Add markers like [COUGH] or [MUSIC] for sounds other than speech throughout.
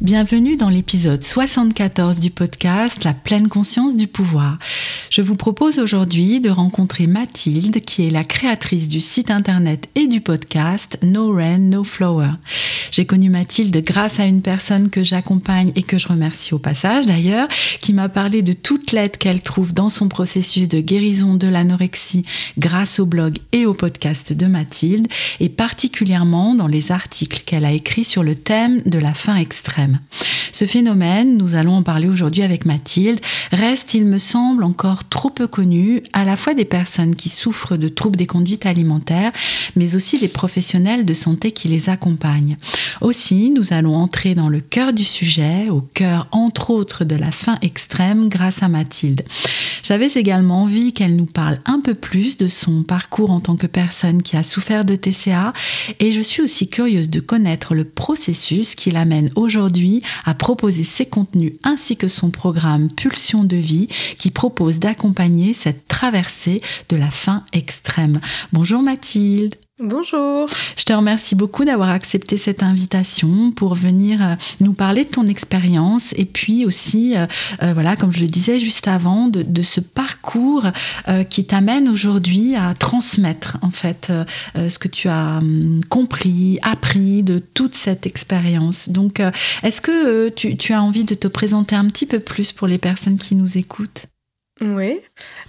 Bienvenue dans l'épisode 74 du podcast La pleine conscience du pouvoir. Je vous propose aujourd'hui de rencontrer Mathilde, qui est la créatrice du site internet et du podcast No Rain, No Flower. J'ai connu Mathilde grâce à une personne que j'accompagne et que je remercie au passage d'ailleurs, qui m'a parlé de toute l'aide qu'elle trouve dans son processus de guérison de l'anorexie grâce au blog et au podcast de Mathilde, et particulièrement dans les articles qu'elle a écrits sur le thème de la faim extrême. Ce phénomène, nous allons en parler aujourd'hui avec Mathilde, reste, il me semble, encore trop peu connu, à la fois des personnes qui souffrent de troubles des conduites alimentaires, mais aussi des professionnels de santé qui les accompagnent. Aussi, nous allons entrer dans le cœur du sujet, au cœur entre autres de la faim extrême grâce à Mathilde. J'avais également envie qu'elle nous parle un peu plus de son parcours en tant que personne qui a souffert de TCA et je suis aussi curieuse de connaître le processus qui l'amène aujourd'hui à proposer ses contenus ainsi que son programme Pulsion de vie qui propose d'accompagner cette traversée de la faim extrême. Bonjour Mathilde. Bonjour. Je te remercie beaucoup d'avoir accepté cette invitation pour venir euh, nous parler de ton expérience et puis aussi, euh, euh, voilà, comme je le disais juste avant, de, ce parcours qui t'amène aujourd'hui à transmettre en fait ce que tu as hum, compris, appris de toute cette expérience. Donc, est-ce que tu as envie de te présenter un petit peu plus pour les personnes qui nous écoutent? Oui,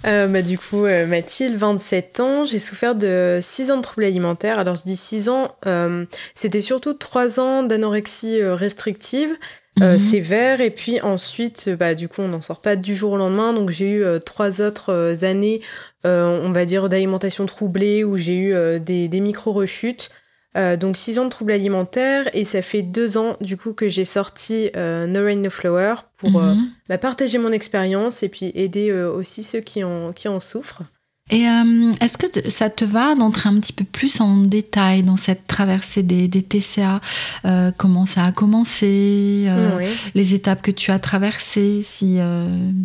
euh, bah, du coup, euh, Mathilde, 27 ans, j'ai souffert de 6 ans de troubles alimentaires. Alors, je dis 6 ans, euh, c'était surtout 3 ans d'anorexie restrictive, mhm. sévère, et puis ensuite, bah, du coup, on n'en sort pas du jour au lendemain. Donc, j'ai eu 3 autres années, on va dire, d'alimentation troublée, où j'ai eu des, des micro-rechutes. Euh, donc 6 ans de troubles alimentaires et ça fait 2 ans du coup que j'ai sorti euh, No Rain No Flower pour euh, mhm. bah, partager mon expérience et puis aider aussi ceux qui en, qui en souffrent. Et est-ce que ça te va d'entrer un petit peu plus en détail dans cette traversée des, des TCA Comment ça a commencé Les étapes que tu as traversées, si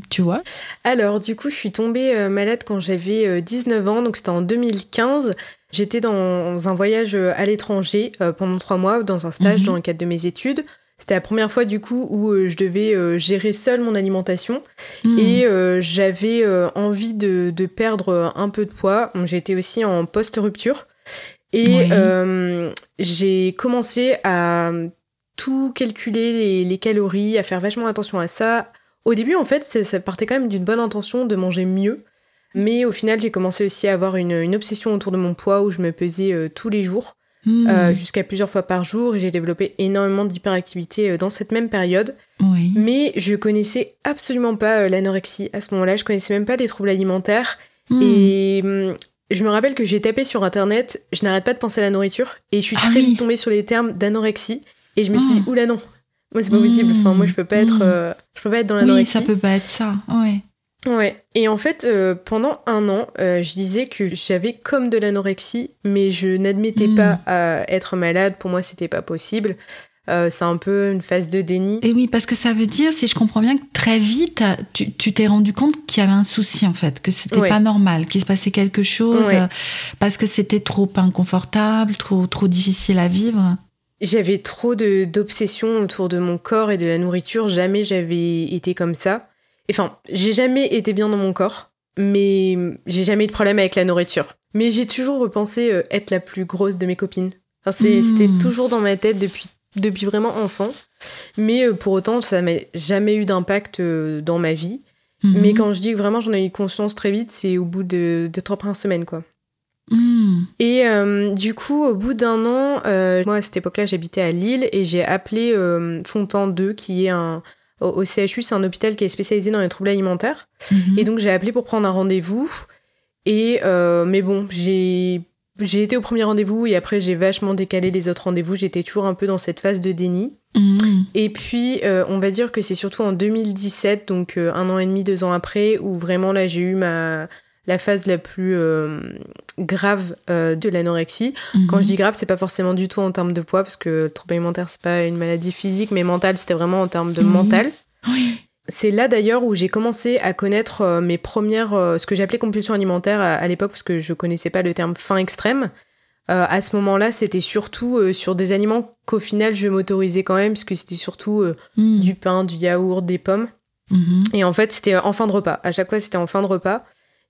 tu vois? Alors, du coup, je suis tombée malade quand j'avais 19 ans, donc c'était en 2015. J'étais dans un voyage euh, à l'étranger euh, pendant trois mois, dans un stage mhm. dans le cadre de mes études. C'était la première fois du coup où euh, je devais gérer seule mon alimentation mhm. et j'avais envie de, perdre un peu de poids. J'étais aussi en post-rupture et j'ai commencé à tout calculer les, calories, à faire vachement attention à ça. Au début, en fait, ça partait quand même d'une bonne intention de manger mieux. Mais au final, j'ai commencé aussi à avoir une, obsession autour de mon poids où je me pesais euh, tous les jours, hmm. euh, jusqu'à plusieurs fois par jour. Et j'ai développé énormément d'hyperactivité euh, dans cette même période. Mais je connaissais absolument pas l'anorexie à ce moment-là. Je connaissais même pas les troubles alimentaires. Hmm. Et hum, je me rappelle que j'ai tapé sur internet, je n'arrête pas de penser à la nourriture. Et je suis ah très vite tombée sur les termes d'anorexie. Et je me suis dit, ah. oula non, moi c'est pas possible. Enfin, moi je peux pas être, hmm. je peux pas être dans l'anorexie. Oui, ça peut pas être ça. Ouais. Ouais. Et en fait, euh, pendant un an, euh, je disais que j'avais comme de l'anorexie, mais je n'admettais pas hmm. à être malade. Pour moi, c'était pas possible. Euh, c'est un peu une phase de déni. Et oui, parce que ça veut dire, si je comprends bien, que très vite, tu t'es rendu compte qu'il y avait un souci, en fait, que c'était pas normal, qu'il se passait quelque chose, parce que c'était trop inconfortable, trop, trop difficile à vivre. J'avais trop d'obsessions autour de mon corps et de la nourriture. Jamais j'avais été comme ça. Enfin, j'ai jamais été bien dans mon corps, mais j'ai jamais eu de problème avec la nourriture. Mais j'ai toujours repensé euh, être la plus grosse de mes copines. Enfin, hmm. C'était toujours dans ma tête depuis, depuis vraiment enfant. Mais euh, pour autant, ça m'a jamais eu d'impact euh, dans ma vie. Hmm. Mais quand je dis que vraiment j'en ai eu conscience très vite, c'est au bout de, de trois premières semaines, quoi. Hmm. Et du coup, au bout d'un an, moi à cette époque-là, j'habitais à Lille et j'ai appelé Fontan 2, qui est un, au, CHU, c'est un hôpital qui est spécialisé dans les troubles alimentaires. Mhm. Et donc j'ai appelé pour prendre un rendez-vous. Et euh, mais bon, j'ai j'ai été au premier rendez-vous et après j'ai vachement décalé les autres rendez-vous. J'étais toujours un peu dans cette phase de déni. Mhm. Et puis euh, on va dire que c'est surtout en 2017, donc euh, un an et demi, deux ans après, où vraiment là j'ai eu ma la phase la plus grave de l'anorexie. Mhm. Quand je dis grave, c'est pas forcément du tout en termes de poids, parce que le trouble alimentaire, c'est pas une maladie physique, mais mentale, c'était vraiment en termes de mental. Oui. C'est là d'ailleurs où j'ai commencé à connaître euh, mes premières, euh, ce que j'appelais compulsion alimentaire à, l'époque, parce que je connaissais pas le terme faim extrême. Euh, à ce moment-là, c'était surtout sur des aliments qu'au final je m'autorisais quand même, parce que c'était surtout hmm. du pain, du yaourt, des pommes. Mhm. Et en fait, c'était en fin de repas. À chaque fois, c'était en fin de repas.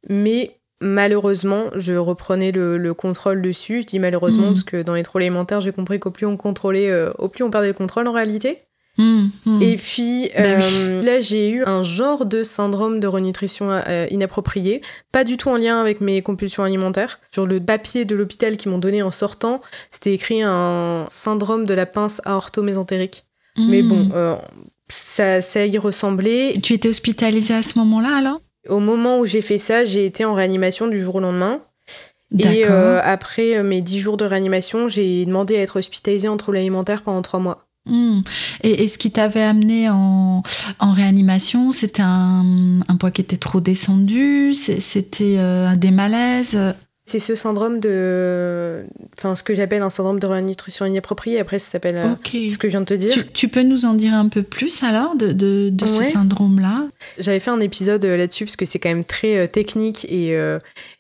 Mais malheureusement, je reprenais le, contrôle dessus. Je dis malheureusement, hmm. parce que dans les troubles alimentaires, j'ai compris qu'au plus on contrôlait, au plus on perdait le contrôle en réalité. Mmh, mmh. Et puis bah euh, là, j'ai eu un genre de syndrome de renutrition euh, inappropriée, pas du tout en lien avec mes compulsions alimentaires. Sur le papier de l'hôpital qu'ils m'ont donné en sortant, c'était écrit un syndrome de la pince aorto-mésentérique. Mais bon, euh, ça, ça y ressemblait. Tu étais hospitalisée à ce moment-là alors? Au moment où j'ai fait ça, j'ai été en réanimation du jour au lendemain. Et après mes dix jours de réanimation, j'ai demandé à être hospitalisée en troubles alimentaires pendant trois mois. Hmm. Et, ce qui t'avait amené en, réanimation, c'était un, poids qui était trop descendu, c'était euh, des malaises c'est ce syndrome de. Enfin, ce que j'appelle un syndrome de nutrition inappropriée. Après, ça s'appelle euh, ce que je viens de te dire. Tu, peux nous en dire un peu plus alors de, de, ce syndrome-là? J'avais fait un épisode euh, là-dessus parce que c'est quand même très technique et,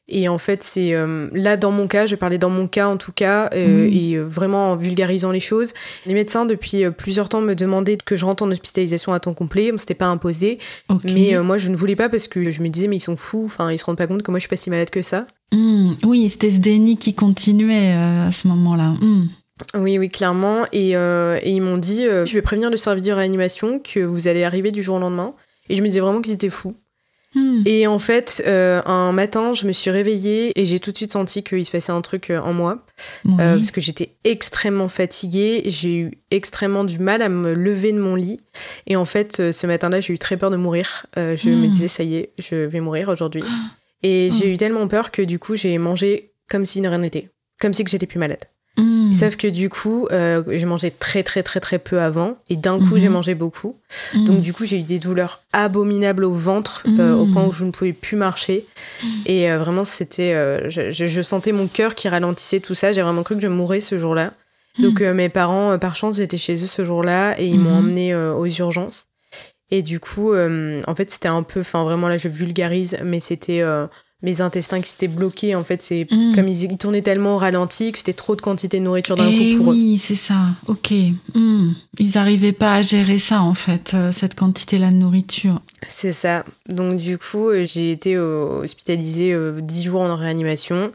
et en fait, c'est euh, là dans mon cas, je parlais dans mon cas en tout cas, euh, et euh, vraiment en vulgarisant les choses. Les médecins depuis plusieurs temps me demandaient que je rentre en hospitalisation à temps complet. C'était pas imposé, mais moi je ne voulais pas parce que je me disais mais ils sont fous. Enfin, ils se rendent pas compte que moi je suis pas si malade que ça. Hmm. Oui, c'était ce déni qui continuait à ce moment-là. Hmm. Oui, oui, clairement. Et, et ils m'ont dit, je vais prévenir le service de réanimation que vous allez arriver du jour au lendemain. Et je me disais vraiment qu'ils étaient fous. Hmm. Et en fait, euh, un matin, je me suis réveillée et j'ai tout de suite senti qu'il se passait un truc euh, en moi. Euh, parce que j'étais extrêmement fatiguée, j'ai eu extrêmement du mal à me lever de mon lit. Et en fait, ce matin-là, j'ai eu très peur de mourir. je me disais, ça y est, je vais mourir aujourd'hui. [GASPS] Et j'ai eu tellement peur que du coup, j'ai mangé comme si ne rien n'était. Comme si que j'étais plus malade. Mm. Sauf que du coup, euh, j'ai mangé très très très très peu avant et d'un coup j'ai mm-hmm. mangé beaucoup. Mm. Donc du coup j'ai eu des douleurs abominables au ventre euh, au point où je ne pouvais plus marcher. Et euh, vraiment c'était, je, sentais mon cœur qui ralentissait tout ça. J'ai vraiment cru que je mourrais ce jour-là. Donc mes parents, par chance, j'étais chez eux ce jour-là et ils m'ont emmené aux urgences. Et du coup, en fait c'était un peu, enfin vraiment là je vulgarise, mais c'était mes intestins qui s'étaient bloqués. En fait, c'est mm. comme ils, tournaient tellement au ralenti que c'était trop de quantité de nourriture d'un eh coup pour eux. Oui, c'est ça. Ok. Mm. Ils n'arrivaient pas à gérer ça, en fait, euh, cette quantité-là de nourriture. C'est ça. Donc, du coup, euh, j'ai été hospitalisée euh, dix jours en réanimation,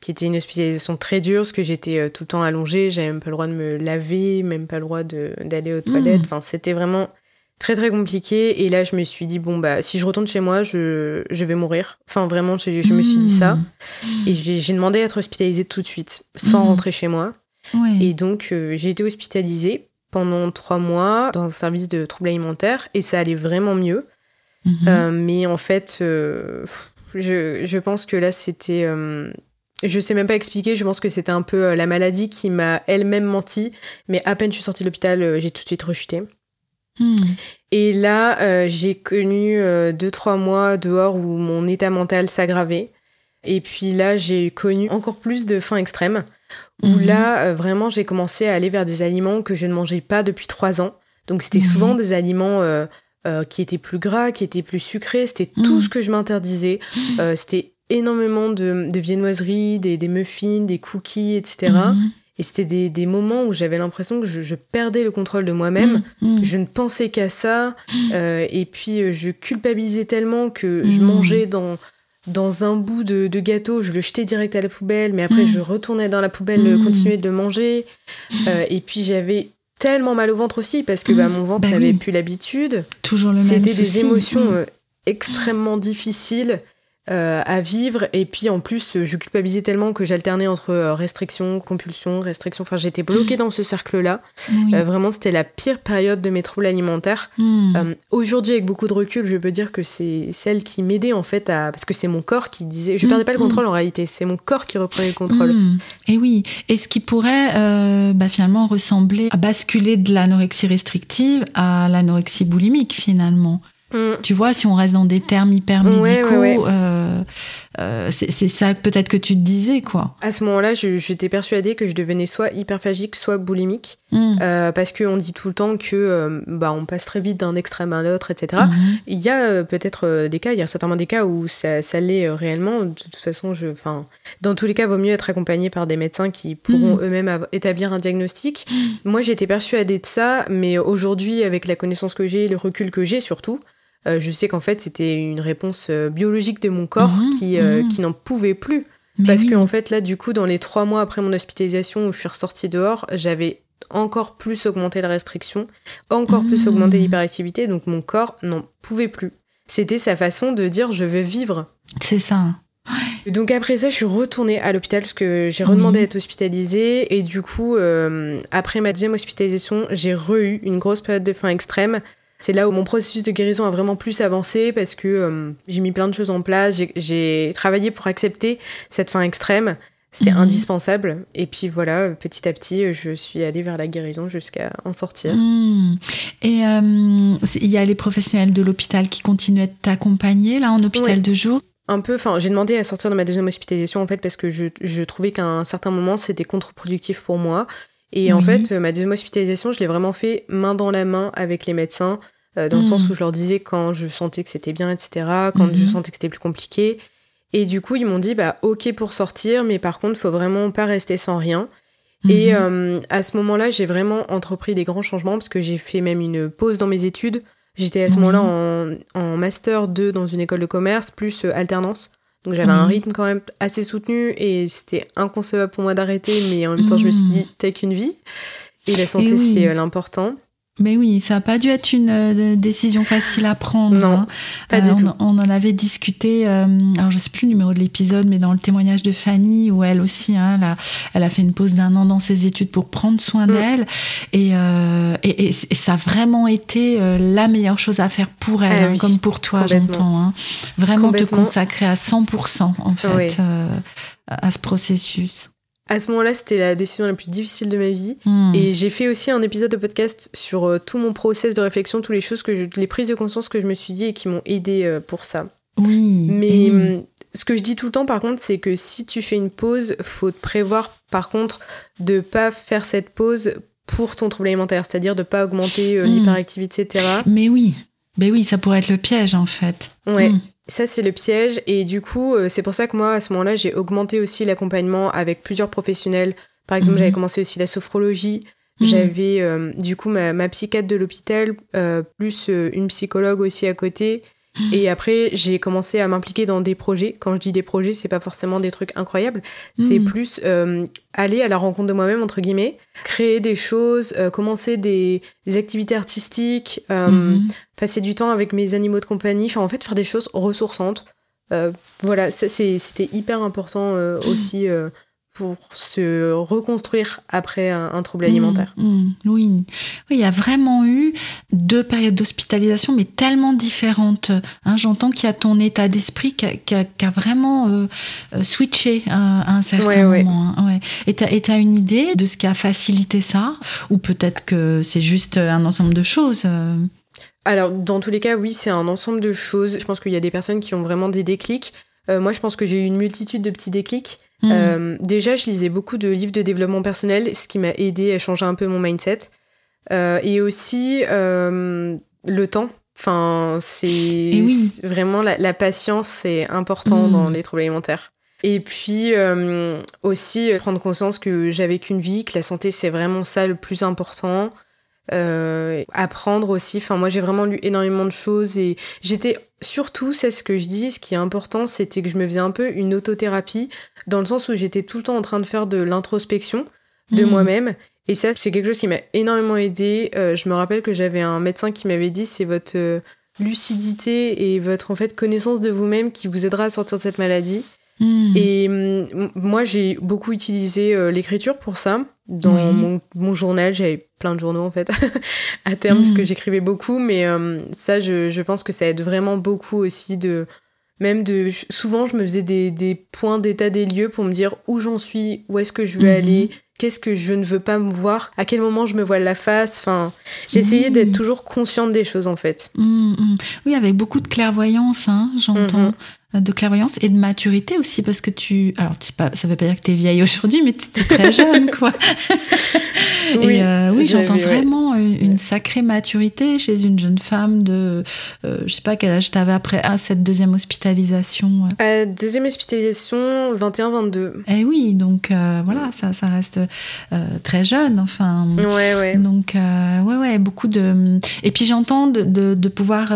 qui était une hospitalisation très dure, parce que j'étais tout le temps allongée, j'avais même pas le droit de me laver, même pas le droit d'aller aux toilettes. Mm. Enfin, c'était vraiment très très compliqué. Et là je me suis dit bon bah si je retourne chez moi je, je vais mourir. Enfin vraiment je, me suis dit ça. Et j'ai demandé à être hospitalisée tout de suite sans mmh. rentrer chez moi. Et donc euh, j'ai été hospitalisée pendant trois mois dans un service de troubles alimentaires. Et ça allait vraiment mieux. Mmh. euh, mais en fait euh, je, je, pense que là c'était je sais même pas expliquer, je pense que c'était un peu la maladie qui m'a elle-même menti, mais à peine je suis sortie de l'hôpital, j'ai tout de suite rechuté. Hmm. Et là, euh, j'ai connu 2 euh, deux, trois mois dehors où mon état mental s'aggravait. Et puis là, j'ai connu encore plus de faim extrême, où hmm. là, euh, vraiment, j'ai commencé à aller vers des aliments que je ne mangeais pas depuis trois ans. Donc, c'était hmm. souvent des aliments qui étaient plus gras, qui étaient plus sucrés. C'était tout ce que je m'interdisais. c'était énormément de, viennoiseries, des, des, muffins, des cookies, etc. Et c'était des, des, moments où j'avais l'impression que je, je, perdais le contrôle de moi-même. Mmh, mmh. Je ne pensais qu'à ça. Euh, et puis, euh, je culpabilisais tellement que je mangeais dans, dans un bout de, de, gâteau, je le jetais direct à la poubelle, mais après, je retournais dans la poubelle, continuer de le manger. Euh, et puis, j'avais tellement mal au ventre aussi parce que bah, mon ventre bah n'avait plus l'habitude. Toujours le même C'était des émotions extrêmement difficiles. Euh, à vivre. Et puis en plus, je culpabilisais tellement que j'alternais entre euh, restriction, compulsion, restriction. Enfin, j'étais bloquée dans ce cercle-là. Euh, vraiment, c'était la pire période de mes troubles alimentaires. Hmm. Aujourd'hui, avec beaucoup de recul, je peux dire que c'est celle qui m'aidait en fait à. Parce que c'est mon corps qui disait. Je perdais pas le hmm. contrôle en réalité, c'est mon corps qui reprenait le contrôle. Hmm. Et oui. Et ce qui pourrait bah, finalement ressembler à basculer de l'anorexie restrictive à l'anorexie boulimique finalement. Mm. Tu vois, si on reste dans des termes hyper médicaux, euh, euh, c'est ça peut-être que tu te disais, quoi. À ce moment-là, j'étais persuadée que je devenais soit hyperphagique, soit boulimique, mm. euh, parce qu'on dit tout le temps que bah, on passe très vite d'un extrême à l'autre, etc. Mm-hmm. Il y a peut-être des cas, il y a certainement des cas où ça, ça l'est réellement. De toute façon, je, dans tous les cas, il vaut mieux être accompagné par des médecins qui pourront mm. eux-mêmes établir un diagnostic. Moi, j'étais persuadée de ça, mais aujourd'hui, avec la connaissance que j'ai, le recul que j'ai surtout, euh, je sais qu'en fait, c'était une réponse euh, biologique de mon corps mhm, qui, euh, mhm. qui n'en pouvait plus. parce que, en fait, là, du coup, dans les trois mois après mon hospitalisation où je suis ressortie dehors, j'avais encore plus augmenté la restriction, encore plus mhm. augmenté l'hyperactivité, donc mon corps n'en pouvait plus. C'était sa façon de dire je veux vivre. C'est ça. Donc après ça, je suis retournée à l'hôpital parce que j'ai redemandé à être hospitalisée. Et du coup, après ma deuxième hospitalisation, j'ai re-eu une grosse période de faim extrême c'est là où mon processus de guérison a vraiment plus avancé parce que euh, j'ai mis plein de choses en place, j'ai travaillé pour accepter cette fin extrême. C'était mhm. indispensable. Et puis voilà, petit à petit, je suis allée vers la guérison jusqu'à en sortir. Mhm. Et euh, il y a les professionnels de l'hôpital qui continuent à t'accompagner là en hôpital de jour? Un peu, enfin, j'ai demandé à sortir de ma deuxième hospitalisation en fait parce que je, je trouvais qu'à un certain moment c'était contre-productif pour moi et en fait, ma deuxième hospitalisation, je l'ai vraiment fait main dans la main avec les médecins, euh, dans le sens hmm. où je leur disais quand je sentais que c'était bien, etc., quand je mhm. sentais que c'était plus compliqué. Et du coup, ils m'ont dit, bah, ok pour sortir, mais par contre, faut vraiment pas rester sans rien. Et mhm. euh, à ce moment-là, j'ai vraiment entrepris des grands changements parce que j'ai fait même une pause dans mes études. J'étais à ce moment-là en, en, master 2 dans une école de commerce, plus euh, alternance. Donc j'avais un rythme quand même assez soutenu et c'était inconcevable pour moi d'arrêter, mais en même temps je me suis dit, t'as qu'une vie. Et la santé, c'est euh, l'important. Mais oui, ça n'a pas dû être une euh, décision facile à prendre. Non, hein. pas du euh, tout. On, en avait discuté, euh, alors je ne sais plus le numéro de l'épisode, mais dans le témoignage de Fanny, où elle aussi, hein, elle, a, elle, a, fait une pause d'un an dans ses études pour prendre soin mm. d'elle. Et, et, ça a vraiment été la meilleure chose à faire pour elle, ah hein, comme pour toi, j'entends. Vraiment te consacrer à 100% en fait à ce processus. À ce moment-là, c'était la décision la plus difficile de ma vie. Hmm. Et j'ai fait aussi un épisode de podcast sur euh, tout mon process de réflexion, toutes les choses que je, les prises de conscience que je me suis dit et qui m'ont aidé euh, pour ça. Oui. Mais hum, ce que je dis tout le temps, par contre, c'est que si tu fais une pause, faut te prévoir, par contre, de pas faire cette pause pour ton trouble alimentaire, c'est-à-dire de pas augmenter euh, hmm. l'hyperactivité, etc. Mais oui. Mais oui, ça pourrait être le piège en fait. Ouais. Ça, c'est le piège. Et du coup, euh, c'est pour ça que moi, à ce moment-là, j'ai augmenté aussi l'accompagnement avec plusieurs professionnels. Par exemple, mhm. j'avais commencé aussi la sophrologie. Mhm. J'avais euh, du coup ma, ma psychiatre de l'hôpital, euh, plus une psychologue aussi à côté. Et après, j'ai commencé à m'impliquer dans des projets. Quand je dis des projets, c'est pas forcément des trucs incroyables. C'est hmm. plus euh, aller à la rencontre de moi-même, entre guillemets, créer des choses, euh, commencer des, activités artistiques, euh, hmm. passer du temps avec mes animaux de compagnie. Enfin, en fait, faire des choses ressourçantes. voilà, c'était hyper important [CLEARS THROAT] aussi pour se reconstruire après un, trouble mmh, alimentaire. Mmh, oui. oui, il y a vraiment eu deux périodes d'hospitalisation, mais tellement différentes. Hein, J'entends qu'il y a ton état d'esprit qui a, vraiment euh, euh, switché à, un certain moment. Hein, et tu as, une idée de ce qui a facilité ça? Ou peut-être que c'est juste un ensemble de choses? Euh? alors, dans tous les cas, oui, c'est un ensemble de choses. Je pense qu'il y a des personnes qui ont vraiment des déclics. moi, je pense que j'ai eu une multitude de petits déclics. Hmm. Euh, déjà, je lisais beaucoup de livres de développement personnel, ce qui m'a aidé à changer un peu mon mindset. Euh, et aussi euh, le temps. Enfin, c'est vraiment la, patience, c'est important hmm. dans les troubles alimentaires. Et puis aussi prendre conscience que j'avais qu'une vie, que la santé c'est vraiment ça le plus important. Apprendre aussi. Enfin, moi, j'ai vraiment lu énormément de choses et j'étais surtout, c'est ce que je dis, ce qui est important, c'était que je me faisais un peu une autothérapie dans le sens où j'étais tout le temps en train de faire de l'introspection de hmm. moi-même. Et ça, c'est quelque chose qui m'a énormément aidé. Euh, je me rappelle que j'avais un médecin qui m'avait dit c'est votre euh, lucidité et votre en fait connaissance de vous-même qui vous aidera à sortir de cette maladie. Hmm. Et mm, moi, j'ai beaucoup utilisé euh, l'écriture pour ça. Dans mon, journal, j'avais plein de journaux en fait, [LAUGHS] à terme, parce que hmm. j'écrivais beaucoup. Mais euh, ça, je, je, pense que ça aide vraiment beaucoup aussi de. Même de. Souvent, je me faisais des, des points d'état des lieux pour me dire où j'en suis, où est-ce que je veux hmm. aller, qu'est-ce que je ne veux pas me voir, à quel moment je me vois la face. Enfin, j'essayais d'être toujours consciente des choses en fait. Oui, avec beaucoup de clairvoyance, hein, j'entends. Mhm de clairvoyance et de maturité aussi parce que tu alors pas, ça veut pas dire que tu es vieille aujourd'hui mais tu es très [LAUGHS] jeune quoi. Oui, et euh, oui j'entends vraiment une, sacrée maturité chez une jeune femme de euh, je sais pas quel âge tu avais après ah, cette deuxième hospitalisation euh, deuxième hospitalisation 21 22 et oui donc voilà ça, ça reste très jeune enfin. Ouais ouais. Donc ouais ouais beaucoup de et puis j'entends de, de, de pouvoir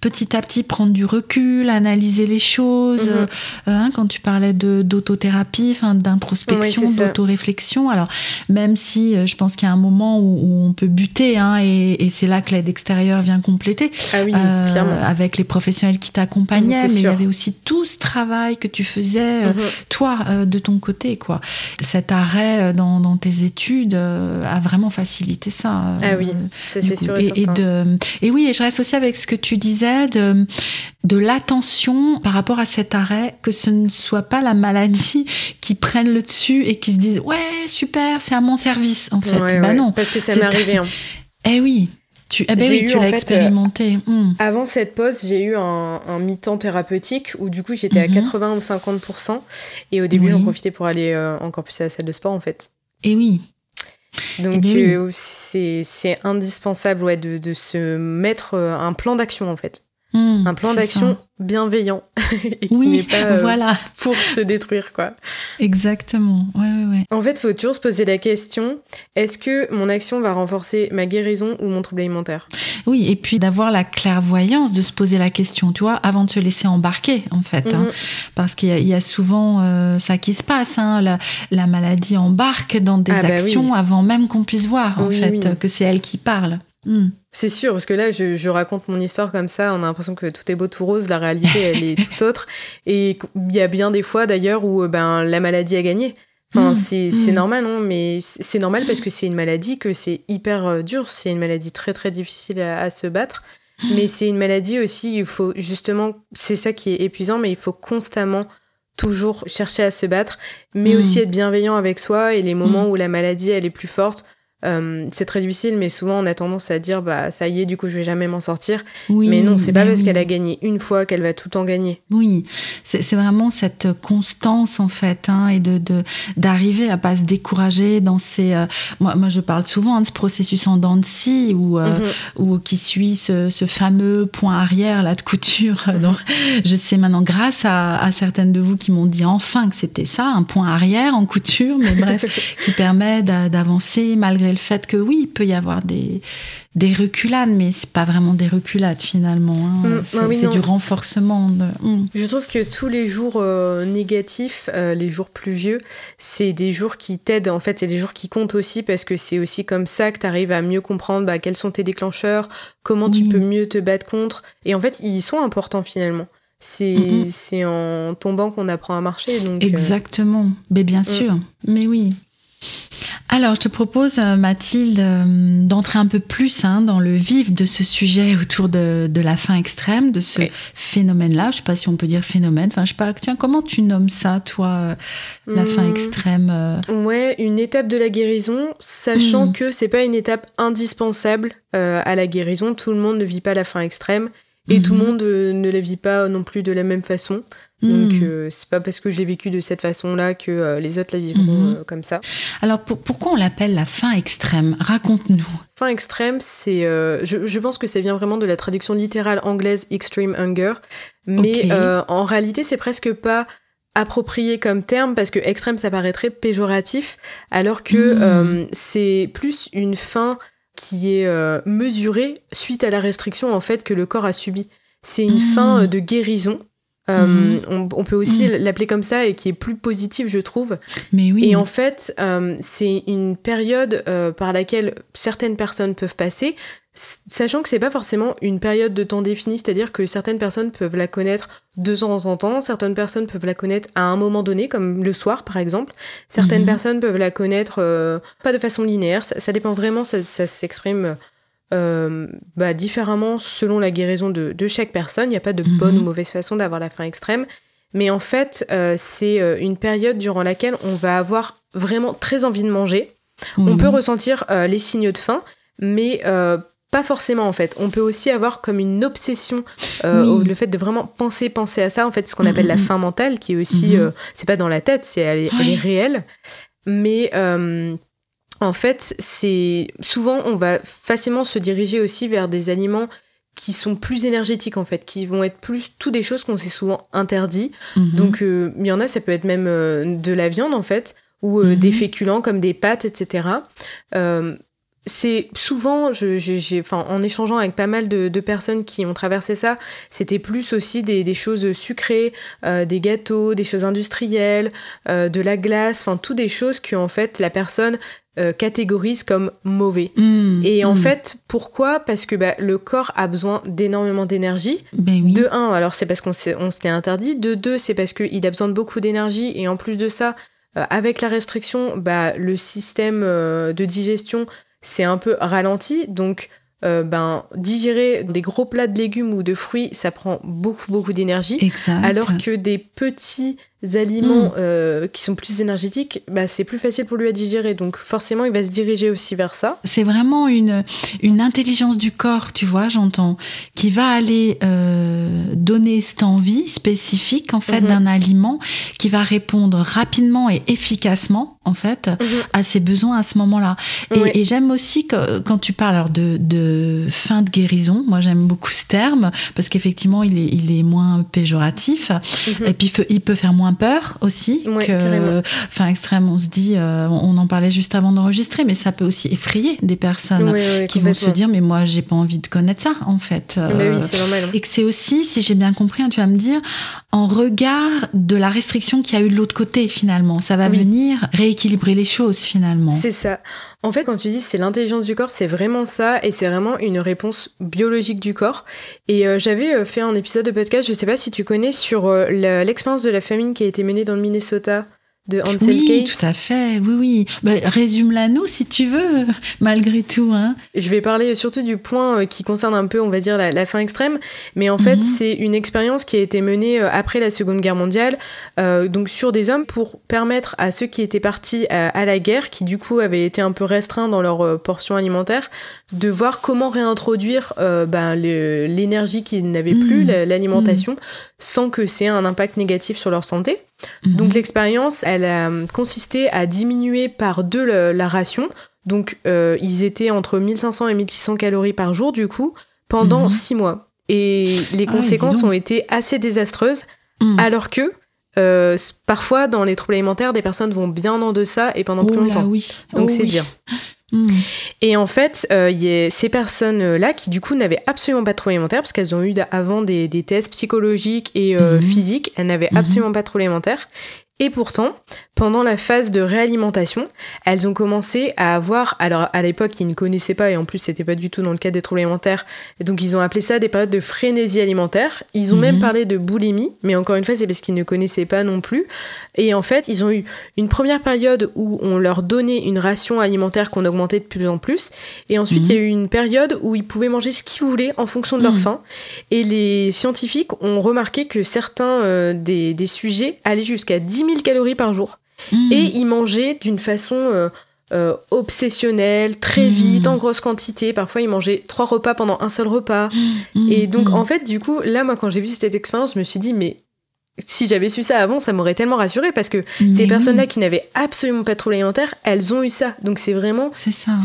petit à petit prendre du recul, analyser les choses. Mhm. Euh, hein, quand tu parlais d'autothérapie, d'introspection, d'autoréflexion. Alors même si euh, je pense qu'il y a un moment où, on peut buter, hein, et, c'est là que l'aide extérieure vient compléter, ah oui, euh, avec les professionnels qui t'accompagnaient, mais il y avait aussi tout ce travail que tu faisais mhm. toi de ton côté, quoi. Cet arrêt dans, tes études a vraiment facilité ça. Ah oui, c'est sûr et, et, de, et oui, et je reste aussi avec ce que tu disais de, de l'attention par rapport à cet arrêt, que ce ne soit pas la maladie qui prenne le dessus et qui se dise ouais super c'est à mon service en fait. bah non. Parce que ça m'est arrivé. Hein. Eh oui. Tu, eh ben tu l'as expérimenté. Euh, hmm. Avant cette pause, j'ai eu un, mi-temps thérapeutique où du coup j'étais à 80 mhm. ou 50%. Et au début, j'en profitais pour aller euh, encore plus à la salle de sport en fait. Et oui. Donc eh ben euh, c'est indispensable ouais, de, de, se mettre un plan d'action en fait. Hmm, un plan d'action bienveillant [LAUGHS] et qui oui, pas euh, voilà. pour se détruire quoi. Exactement. Ouais, ouais, ouais. En fait, faut toujours se poser la question est-ce que mon action va renforcer ma guérison ou mon trouble alimentaire? Oui, et puis d'avoir la clairvoyance de se poser la question, tu vois, avant de se laisser embarquer en fait, hein. mhm. parce qu'il y, a souvent euh, ça qui se passe. Hein. la, maladie embarque dans des ah bah actions avant même qu'on puisse voir en fait que c'est elle qui parle. Hmm. C'est sûr, parce que là, je, raconte mon histoire comme ça, on a l'impression que tout est beau, tout rose, la réalité, elle est [LAUGHS] tout autre. Et il y a bien des fois, d'ailleurs, où euh, ben, la maladie a gagné. Enfin, hmm. c'est hmm. normal, non Mais c'est normal parce que c'est une maladie, que c'est hyper euh, dur, c'est une maladie très, très difficile à, se battre. Mais c'est une maladie aussi, il faut justement, c'est ça qui est épuisant, mais il faut constamment toujours chercher à se battre, mais aussi être bienveillant avec soi et les moments où la maladie, elle est plus forte, euh, c'est très difficile, mais souvent on a tendance à dire bah ça y est, du coup je vais jamais m'en sortir. mais non, c'est pas parce qu'elle a gagné une fois qu'elle va tout en gagner. Oui, c'est vraiment cette constance en fait, hein, et de d'arriver à pas se décourager dans ces. Euh, moi, moi, je parle souvent de ce processus en dents de scie ou euh, mhm. qui suit ce, fameux point arrière là de couture. [LAUGHS] Donc, je sais maintenant grâce à, à certaines de vous qui m'ont dit enfin que c'était ça, un point arrière en couture, mais bref, [LAUGHS] qui permet d'avancer malgré le fait que oui, il peut y avoir des, des reculades, mais c'est pas vraiment des reculades finalement. Hein. Mm, c'est du renforcement. Mm. Je trouve que tous les jours euh, négatifs, euh, les jours pluvieux, c'est des jours qui t'aident. En fait, c'est des jours qui comptent aussi parce que c'est aussi comme ça que tu arrives à mieux comprendre bah, quels sont tes déclencheurs, comment tu peux mieux te battre contre. Et en fait, ils sont importants finalement. C'est mm-hmm. en tombant qu'on apprend à marcher. Donc, euh, Exactement. Mais bien mm. sûr. Mais oui. Alors, je te propose, euh, Mathilde, euh, d'entrer un peu plus hein, dans le vif de ce sujet autour de, la faim extrême, de ce phénomène-là. Je ne sais pas si on peut dire phénomène. Enfin, je sais pas. Tiens, comment tu nommes ça, toi, euh, la faim hmm. extrême Ouais, une étape de la guérison, sachant hmm. que c'est pas une étape indispensable à la guérison. Tout le monde ne vit pas la faim extrême. Et tout le mhm. monde euh, ne la vit pas non plus de la même façon. Donc, euh, c'est pas parce que je l'ai vécu de cette façon-là que euh, les autres la vivront mhm. comme ça. Alors, pourquoi on l'appelle la faim extrême? Raconte-nous. Faim extrême, c'est. Je, pense que ça vient vraiment de la traduction littérale anglaise extreme hunger. Mais en réalité, c'est presque pas approprié comme terme parce que extrême, ça paraît très péjoratif, alors que c'est plus une faim qui est euh, mesurée suite à la restriction en fait que le corps a subi. C'est une mmh. fin euh, de guérison Mhm. on, peut aussi mhm. l'appeler comme ça et qui est plus positif, je trouve. Mais oui. Et en fait, c'est une période par laquelle certaines personnes peuvent passer, sachant que c'est pas forcément une période de temps définie, c'est-à-dire que certaines personnes peuvent la connaître de temps en temps, certaines personnes peuvent la connaître à un moment donné, comme le soir par exemple, certaines mhm. personnes peuvent la connaître euh, pas de façon linéaire, ça, dépend vraiment, ça, s'exprime euh, bah, différemment selon la guérison de, chaque personne, il n'y a pas de bonne mhm. ou mauvaise façon d'avoir la faim extrême, mais en fait euh, c'est une période durant laquelle on va avoir vraiment très envie de manger, on peut ressentir les signes de faim, mais pas forcément en fait. On peut aussi avoir comme une obsession euh, le fait de vraiment penser, penser à ça. En fait, ce qu'on appelle la faim mentale, qui est aussi, euh, c'est pas dans la tête, c'est elle, est réelle. Mais euh, en fait, c'est souvent on va facilement se diriger aussi vers des aliments qui sont plus énergétiques en fait, qui vont être plus tout des choses qu'on s'est souvent interdit. Mhm. Donc il y en a, ça peut être même de la viande en fait ou des mhm. féculents comme des pâtes, etc c'est souvent, j'ai, enfin, en échangeant avec pas mal de, personnes qui ont traversé ça, c'était plus aussi des, choses sucrées, euh, des gâteaux, des choses industrielles, euh, de la glace, enfin, tout des choses que en fait la personne euh, catégorise comme mauvais. Mmh, et en mmh. fait, pourquoi? Parce que bah, le corps a besoin d'énormément d'énergie. Ben de un, alors c'est parce qu'on on se l'est interdit. De deux, c'est parce qu'il a besoin de beaucoup d'énergie et en plus de ça, avec la restriction, bah, le système de digestion c'est un peu ralenti. Donc, euh, ben, digérer des gros plats de légumes ou de fruits, ça prend beaucoup, beaucoup d'énergie. Alors que des petits aliments mm. euh, qui sont plus énergétiques, bah, c'est plus facile pour lui à digérer. Donc forcément, il va se diriger aussi vers ça. C'est vraiment une, une intelligence du corps, tu vois, j'entends, qui va aller euh, donner cette envie spécifique, en fait, mhm. d'un aliment qui va répondre rapidement et efficacement, en fait, mhm. à ses besoins à ce moment-là. Et, j'aime aussi que, quand tu parles de, de fin de guérison, moi j'aime beaucoup ce terme, parce qu'effectivement, il est, il est moins péjoratif, mhm. et puis il peut faire moins peur aussi. que, enfin, extrême, on se dit, euh, on en parlait juste avant d'enregistrer, mais ça peut aussi effrayer des personnes qui vont se dire, mais moi, j'ai pas envie de connaître ça, en fait. mais oui, c'est normal. Hein. Et que c'est aussi, si j'ai bien compris, hein, tu vas me dire, en regard de la restriction qu'il y a eu de l'autre côté, finalement. Ça va venir rééquilibrer les choses, finalement. C'est ça. En fait, quand tu dis c'est l'intelligence du corps, c'est vraiment ça, et c'est vraiment une réponse biologique du corps. Et euh, j'avais euh, fait un épisode de podcast, je sais pas si tu connais, sur l'expérience de la famine qui a été menée dans le Minnesota de Ansel oui, tout à fait. Oui, oui. Bah, résume-la nous si tu veux, [LAUGHS] malgré tout. Hein. Je vais parler surtout du point euh, qui concerne un peu, on va dire, la, fin extrême. Mais en fait, mhm. c'est une expérience qui a été menée euh, après la Seconde Guerre mondiale, euh, donc sur des hommes pour permettre à ceux qui étaient partis à, la guerre, qui du coup avaient été un peu restreints dans leur portion alimentaire, de voir comment réintroduire ben, l'énergie qu'ils n'avaient plus, mhm. l'alimentation, mhm. sans que c'est un impact négatif sur leur santé. Donc l'expérience, elle a consisté à diminuer par deux la, ration. Donc euh, ils étaient entre 1500 et 1600 calories par jour du coup pendant mhm. six mois. Et les ah conséquences ont été assez désastreuses, mhm. alors que euh, parfois dans les troubles alimentaires, des personnes vont bien en deçà et pendant plus longtemps. Oui. Donc oh c'est dire. [GASPS] Hmm. Et en fait, il euh, y a ces personnes-là qui du coup n'avaient absolument pas de troubles alimentaires parce qu'elles ont eu avant des, tests psychologiques et euh, hmm. physiques, elles n'avaient hmm. absolument pas de troubles alimentaires. Et pourtant, pendant la phase de réalimentation, elles ont commencé à avoir, alors à l'époque ils ne connaissaient pas et en plus c'était pas du tout dans le cadre des troubles alimentaires, et donc ils ont appelé ça des périodes de frénésie alimentaire. Ils ont même mhm. parlé de boulimie, mais encore une fois c'est parce qu'ils ne connaissaient pas non plus. Et en fait ils ont eu une première période où on leur donnait une ration alimentaire qu'on augmentait de plus en plus, et ensuite il y a mhm. eu une période où ils pouvaient manger ce qu'ils voulaient en fonction de leur mhm. faim. Et les scientifiques ont remarqué que certains euh, des, des sujets allaient jusqu'à 10 000 calories par jour. Hmm. Et ils mangeaient d'une façon euh, euh, obsessionnelle, très hmm. vite, en grosse quantité. Parfois, ils mangeaient trois repas pendant un seul repas. Hmm. Et donc, en fait, du coup, là, moi, quand j'ai vu cette expérience, je me suis dit, mais si j'avais su ça avant, ça m'aurait tellement rassuré parce que ces personnes-là qui n'avaient absolument pas de trouble alimentaire, elles ont eu ça. Donc c'est vraiment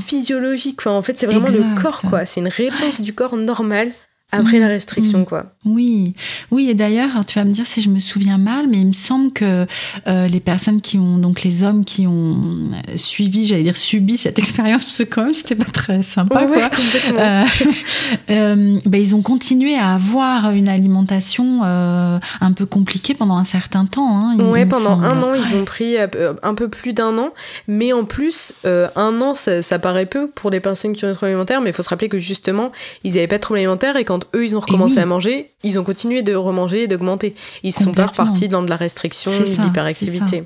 physiologique. Enfin, en fait, c'est vraiment le corps, quoi. C'est une réponse du corps normale après la restriction, quoi. Oui, oui, et d'ailleurs, tu vas me dire si je me souviens mal, mais il me semble que euh, les personnes qui ont, donc les hommes qui ont suivi, j'allais dire subi cette [LAUGHS] expérience, parce que quand même, c'était pas très sympa, quoi. Euh, [LAUGHS] euh, ben, ils ont continué à avoir une alimentation un peu compliquée pendant un certain temps. Hein, ouais, pendant un an, ils ont pris un peu plus d'un an, mais en plus, un an, ça, ça, paraît peu pour des personnes qui ont un trouble alimentaire, mais il faut se rappeler que justement, ils n'avaient pas de trouble alimentaire et quand eux, ils ont recommencé à manger, ils ont continué de remanger et d'augmenter. Ils sont pas repartis dans de la restriction, de l'hyperactivité.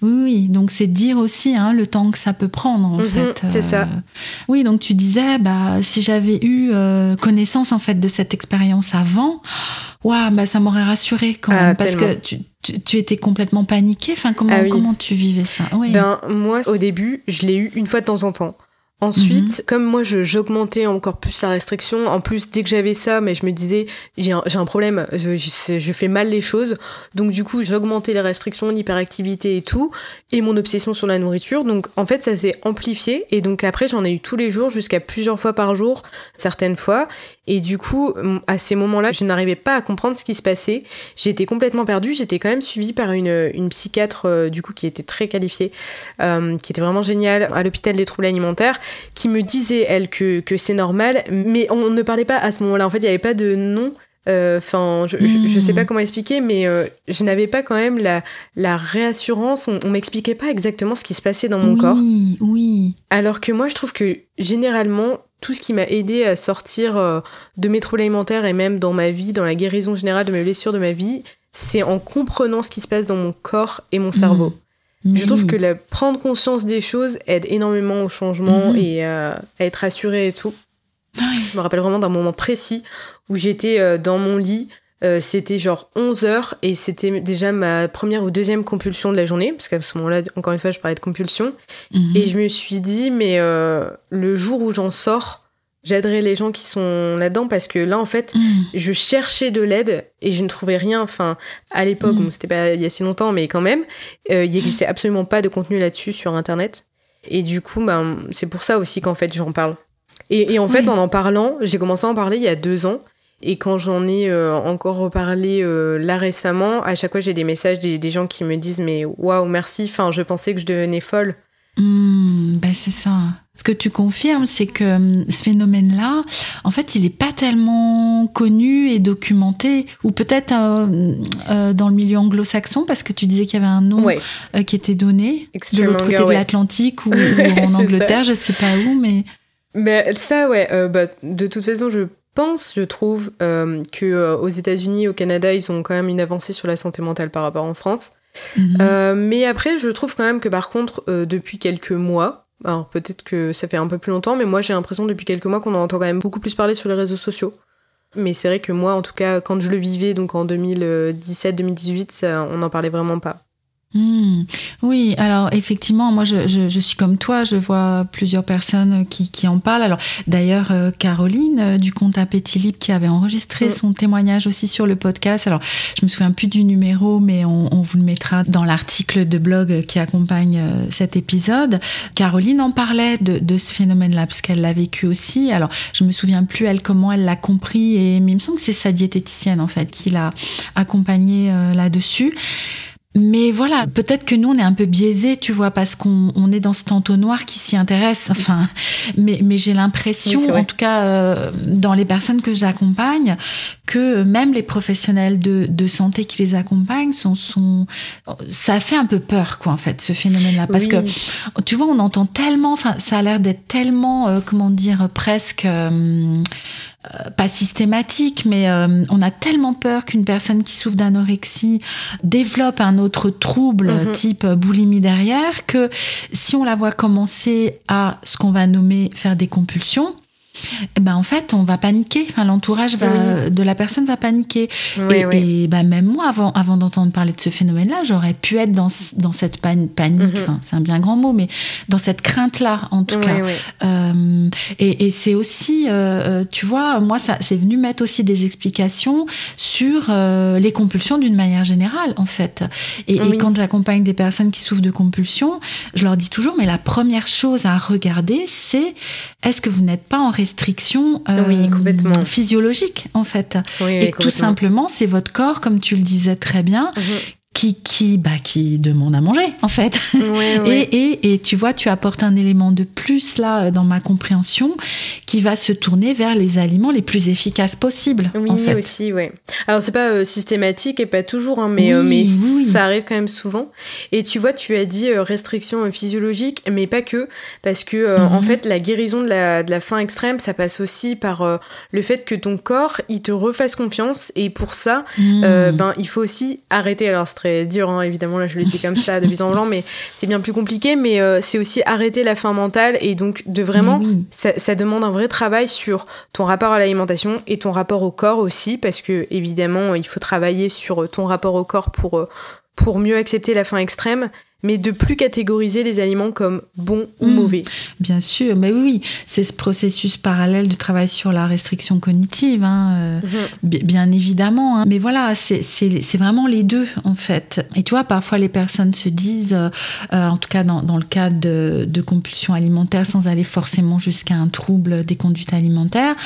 Oui, oui, donc c'est dire aussi hein, le temps que ça peut prendre, en mhm, fait. C'est ça. Euh, oui, donc tu disais, bah, si j'avais eu euh, connaissance, en fait, de cette expérience avant, waouh, bah, ça m'aurait rassuré quand ah, même, parce que tu, tu, étais complètement paniquée. Enfin, comment, ah comment tu vivais ça? Ben, Moi, au début, je l'ai eu une fois de temps en temps. Ensuite, mhm. comme moi, j'augmentais encore plus la restriction. En plus, dès que j'avais ça, mais je me disais, j'ai un, un, problème, je, je, fais mal les choses. Donc, du coup, j'augmentais les restrictions, l'hyperactivité et tout, et mon obsession sur la nourriture. Donc, en fait, ça s'est amplifié. Et donc, après, j'en ai eu tous les jours, jusqu'à plusieurs fois par jour, certaines fois. Et du coup, à ces moments-là, je n'arrivais pas à comprendre ce qui se passait. J'étais complètement perdue. J'étais quand même suivie par une, une psychiatre, euh, du coup, qui était très qualifiée, euh, qui était vraiment géniale, à l'hôpital des troubles alimentaires qui me disait, elle, que, que c'est normal, mais on ne parlait pas à ce moment-là. En fait, il n'y avait pas de nom. Euh, enfin, je, je, sais pas hmm. comment expliquer, mais euh, je n'avais pas quand même la, la réassurance. On, on m'expliquait pas exactement ce qui se passait dans mon oui, corps. Oui. Alors que moi, je trouve que généralement, tout ce qui m'a aidé à sortir euh, de mes troubles alimentaires et même dans ma vie, dans la guérison générale de mes blessures de ma vie, c'est en comprenant ce qui se passe dans mon corps et mon cerveau. Je trouve que la, prendre conscience des choses aide énormément au changement mhm. et euh, à être assuré et tout. Je me rappelle vraiment d'un moment précis où j'étais euh, dans mon lit. Euh, c'était genre 11 heures et c'était déjà ma première ou deuxième compulsion de la journée, parce qu'à ce moment-là, encore une fois, je parlais de compulsion. Mhm. Et je me suis dit, mais le jour où j'en sors, j'aiderai les gens qui sont là-dedans parce que là en fait mm. je cherchais de l'aide et je ne trouvais rien. Enfin à l'époque mm. c'était pas il y a si longtemps mais quand même euh, il [LAUGHS] n'existait absolument pas de contenu là-dessus sur internet. Et du coup ben, c'est pour ça aussi qu'en fait j'en parle. Et, en fait en en parlant j'ai commencé à en parler il y a deux ans. Et quand j'en ai euh, encore reparlé euh, là récemment à chaque fois j'ai des messages des, des, gens qui me disent mais waouh merci. Enfin je pensais que je devenais folle Hmm, ben c'est ça. Ce que tu confirmes, c'est que hum, ce phénomène-là, en fait, il n'est pas tellement connu et documenté, ou peut-être euh, euh, dans le milieu anglo-saxon, parce que tu disais qu'il y avait un nom euh, qui était donné de l'autre côté de l'Atlantique ou, [LAUGHS] en Angleterre, je sais pas où, mais. Mais ça, ouais. Bah, de toute façon, je pense, je trouve, que aux États-Unis, au Canada, ils ont quand même une avancée sur la santé mentale par rapport en France. Mhm. Euh, mais après, je trouve quand même que par contre, euh, depuis quelques mois, alors peut-être que ça fait un peu plus longtemps, mais moi j'ai l'impression depuis quelques mois qu'on en entend quand même beaucoup plus parler sur les réseaux sociaux. Mais c'est vrai que moi, en tout cas, quand je le vivais, donc en 2017-2018, on n'en parlait vraiment pas. Hmm. Oui, alors effectivement, moi je, je, suis comme toi, je vois plusieurs personnes qui, qui en parlent. Alors d'ailleurs, euh, Caroline euh, du compte Appétit Libre qui avait enregistré mm. son témoignage aussi sur le podcast. Alors je me souviens plus du numéro, mais on, on vous le mettra dans l'article de blog qui accompagne euh, cet épisode. Caroline en parlait de, de ce phénomène-là parce qu'elle l'a vécu aussi. Alors je me souviens plus elle comment elle l'a compris, et, mais il me semble que c'est sa diététicienne en fait qui l'a accompagnée là-dessus. Mais voilà, peut-être que nous, on est un peu biaisé, tu vois, parce qu'on on est dans ce entonnoir qui s'y intéresse. Enfin, mais, mais j'ai l'impression, en tout cas, euh, dans les personnes que j'accompagne, que même les professionnels de, de, santé qui les accompagnent sont, sont, ça fait un peu peur, quoi, en fait, ce phénomène-là. Parce que, tu vois, on entend tellement, enfin, ça a l'air d'être tellement, euh, comment dire, presque, euh, euh, pas systématique, mais euh, on a tellement peur qu'une personne qui souffre d'anorexie développe un autre trouble mhm. type boulimie derrière, que si on la voit commencer à ce qu'on va nommer faire des compulsions, eh ben en fait on va paniquer. Enfin l'entourage de la personne va paniquer. Et, ben même moi avant avant d'entendre parler de ce phénomène là j'aurais pu être dans, dans cette panique. Mhm. enfin, c'est un bien grand mot mais dans cette crainte là en tout cas. euh, et, et c'est aussi euh, euh, tu vois moi ça c'est venu mettre aussi des explications sur euh, les compulsions d'une manière générale en fait. Et, et quand j'accompagne des personnes qui souffrent de compulsions je leur dis toujours mais la première chose à regarder c'est est-ce que vous n'êtes pas en restriction oui, complètement. physiologique en fait. Oui, et tout simplement, c'est votre corps, comme tu le disais très bien, Mhm. Qui, qui, bah, qui demande à manger, en fait. [LAUGHS] Et, et, et tu vois, tu apportes un élément de plus là euh, dans ma compréhension qui va se tourner vers les aliments les plus efficaces possibles. Oui, en fait. aussi, ouais. Alors, c'est pas euh, systématique et pas toujours, hein, mais, euh, mais ça arrive quand même souvent. Et tu vois, tu as dit euh, restriction physiologique, mais pas que, parce que, euh, Mhm. en fait, la guérison de la, de la faim extrême, ça passe aussi par le fait que ton corps, il te refasse confiance, et pour ça, euh, ben, il faut aussi arrêter. Alors, c'est très dur, hein, évidemment, là, je le dis comme ça, de but en blanc, mais c'est bien plus compliqué, mais euh, c'est aussi arrêter la faim mentale, et donc de vraiment oui. ça, ça demande un vrai travail sur ton rapport à l'alimentation et ton rapport au corps aussi, parce que évidemment, il faut travailler sur ton rapport au corps pour, euh, pour mieux accepter la faim extrême, mais de plus catégoriser les aliments comme bons ou Mm. mauvais. Bien sûr, mais oui, c'est ce processus parallèle de travail sur la restriction cognitive, hein, euh, bi- bien évidemment. hein. Mais voilà, c'est vraiment les deux, en fait. Et tu vois, parfois les personnes se disent, euh, euh, en tout cas dans, dans le cadre de, de compulsions alimentaires, sans aller forcément jusqu'à un trouble des conduites alimentaires,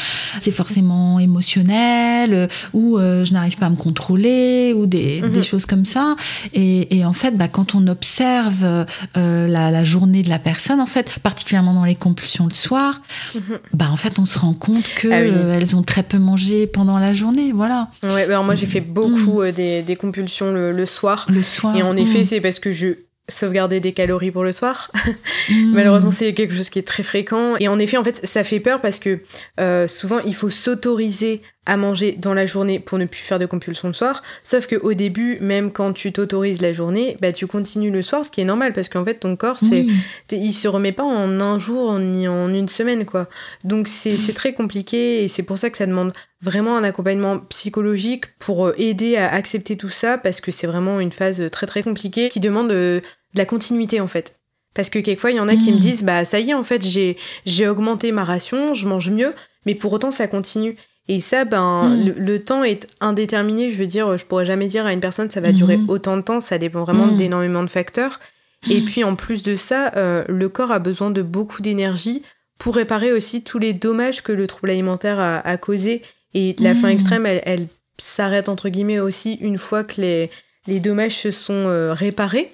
c'est forcément émotionnel, euh, ou euh, je n'arrive pas à me contrôler, ou des, Mhm. des choses comme ça. Et, et en fait, bah, quand on observe euh, la, la journée de la personne, en fait, particulièrement dans les compulsions le soir, Mhm. bah, en fait, on se rend compte que Ah oui. euh, elles ont très peu mangé pendant la journée, voilà. Ouais, alors moi j'ai fait beaucoup euh, des, des compulsions le, le soir. Le soir. Et en effet, mm, c'est parce que je sauvegardais des calories pour le soir. [LAUGHS] mm. Malheureusement, c'est quelque chose qui est très fréquent. Et en effet, en fait, ça fait peur parce que euh, souvent, il faut s'autoriser à manger dans la journée pour ne plus faire de compulsion le soir. Sauf qu'au début, même quand tu t'autorises la journée, bah, tu continues le soir, ce qui est normal parce qu'en fait, ton corps, c'est, Oui. il se remet pas en un jour ni en une semaine, quoi. Donc, c'est, très compliqué et c'est pour ça que ça demande vraiment un accompagnement psychologique pour euh, aider à accepter tout ça parce que c'est vraiment une phase très très compliquée qui demande euh, de la continuité, en fait. Parce que quelquefois, il y en a qui me disent, bah ça y est, en fait, j'ai, j'ai augmenté ma ration, je mange mieux, mais pour autant, ça continue. Et ça, ben, Mm. le, le temps est indéterminé. Je veux dire, je pourrais jamais dire à une personne, ça va durer Mhm. autant de temps, ça dépend vraiment Mm. d'énormément de facteurs. Et puis, en plus de ça, euh, le corps a besoin de beaucoup d'énergie pour réparer aussi tous les dommages que le trouble alimentaire a, a causé. Et la faim extrême, elle, elle s'arrête, entre guillemets, aussi une fois que les, les dommages se sont euh, réparés.